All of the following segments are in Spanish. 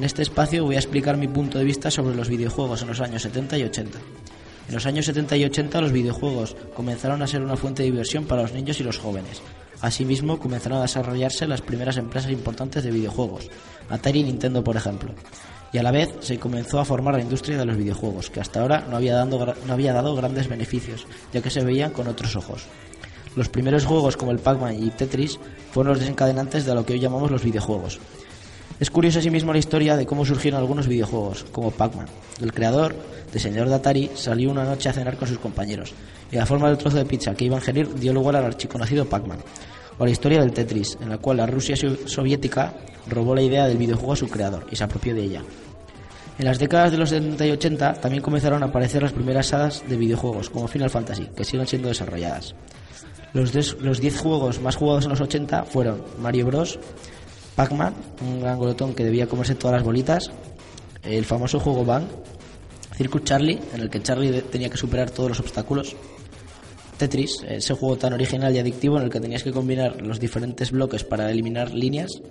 En este espacio voy a explicar mi punto de vista sobre los videojuegos en los años 70 y 80. En los años 70 y 80 los videojuegos comenzaron a ser una fuente de diversión para los niños y los jóvenes. Asimismo, comenzaron a desarrollarse las primeras empresas importantes de videojuegos, Atari y Nintendo por ejemplo. Y a la vez se comenzó a formar la industria de los videojuegos, que hasta ahora no había, dado, no había dado grandes beneficios, ya que se veían con otros ojos. Los primeros juegos como el Pac-Man y Tetris fueron los desencadenantes de lo que hoy llamamos los videojuegos. Es curiosa asimismo la historia de cómo surgieron algunos videojuegos, como Pac-Man. El creador, diseñador de Atari, salió una noche a cenar con sus compañeros, y la forma del trozo de pizza que iba a ingerir dio lugar al archiconocido Pac-Man, o la historia del Tetris, en la cual la Rusia soviética robó la idea del videojuego a su creador y se apropió de ella. En las décadas de los 70 y 80 también comenzaron a aparecer las primeras sagas de videojuegos, como Final Fantasy, que siguen siendo desarrolladas. Los 10 juegos más jugados en los 80 fueron Mario Bros., Pac-Man, un gran glotón que debía comerse todas las bolitas, el famoso juego Bang, Circus Charlie, en el que Charlie tenía que superar todos los obstáculos, Tetris, ese juego tan original y adictivo en el que tenías que combinar los diferentes bloques para eliminar líneas,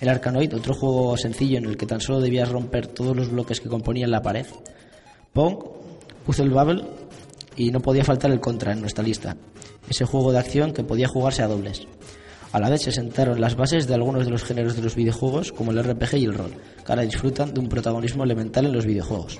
el Arkanoid, otro juego sencillo en el que tan solo debías romper todos los bloques que componían la pared, Pong, Puzzle Bubble y no podía faltar el Contra en nuestra lista, ese juego de acción que podía jugarse a dobles. A la vez se sentaron las bases de algunos de los géneros de los videojuegos, como el RPG y el rol, que ahora disfrutan de un protagonismo elemental en los videojuegos.